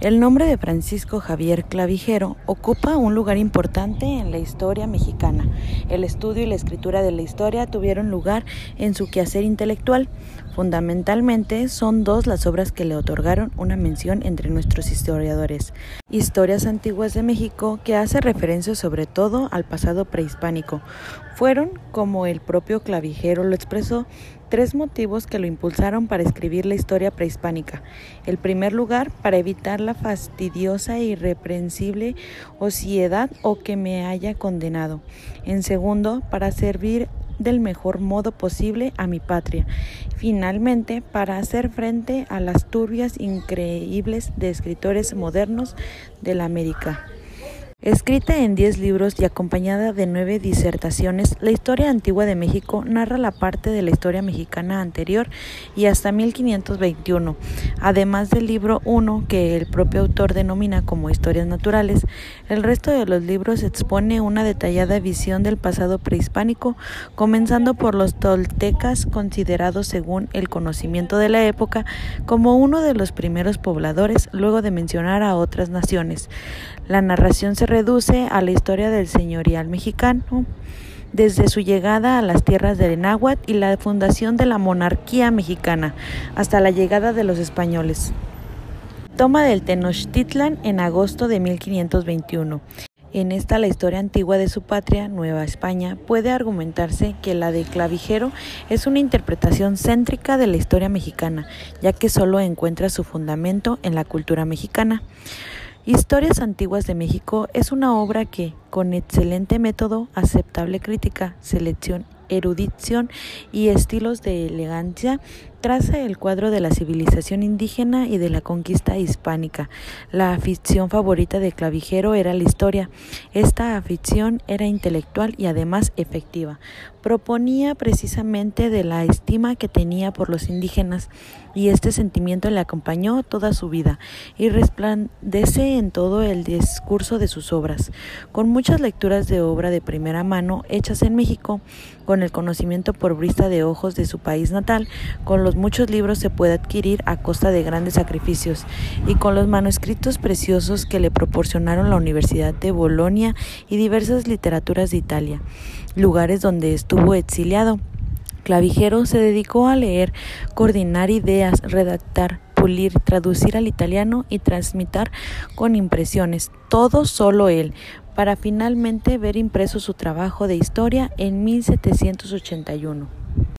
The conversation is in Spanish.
El nombre de Francisco Javier Clavijero ocupa un lugar importante en la historia mexicana. El estudio y la escritura de la historia tuvieron lugar en su quehacer intelectual. Fundamentalmente son dos las obras que le otorgaron una mención entre nuestros historiadores. Historias antiguas de México que hace referencia sobre todo al pasado prehispánico. Fueron, como el propio Clavijero lo expresó, tres motivos que lo impulsaron para escribir la historia prehispánica. El primer lugar, para evitar la fastidiosa e irreprensible ociedad o que me haya condenado. En segundo, para servir del mejor modo posible a mi patria. Finalmente, para hacer frente a las turbias increíbles de escritores modernos de la América. Escrita en diez libros y acompañada de nueve disertaciones, la historia antigua de México narra la parte de la historia mexicana anterior y hasta 1521, además del libro 1 que el propio autor denomina como historias naturales. El resto de los libros expone una detallada visión del pasado prehispánico, comenzando por los toltecas, considerados según el conocimiento de la época como uno de los primeros pobladores, luego de mencionar a otras naciones. La narración se reduce a la historia del señorial mexicano desde su llegada a las tierras de Náhuatl y la fundación de la monarquía mexicana hasta la llegada de los españoles. Toma del Tenochtitlan en agosto de 1521. En esta la historia antigua de su patria, Nueva España, puede argumentarse que la de Clavijero es una interpretación céntrica de la historia mexicana, ya que solo encuentra su fundamento en la cultura mexicana. Historias Antiguas de México es una obra que, con excelente método, aceptable crítica, selección, erudición y estilos de elegancia, traza el cuadro de la civilización indígena y de la conquista hispánica. La afición favorita de Clavijero era la historia. Esta afición era intelectual y además efectiva. Proponía precisamente de la estima que tenía por los indígenas y este sentimiento le acompañó toda su vida y resplandece en todo el discurso de sus obras. Con muchas lecturas de obra de primera mano hechas en México, con el conocimiento por vista de ojos de su país natal, con los muchos libros se puede adquirir a costa de grandes sacrificios y con los manuscritos preciosos que le proporcionaron la Universidad de Bolonia y diversas literaturas de Italia, lugares donde estuvo exiliado. Clavijero se dedicó a leer, coordinar ideas, redactar, pulir, traducir al italiano y transmitir con impresiones, todo solo él, para finalmente ver impreso su trabajo de historia en 1781.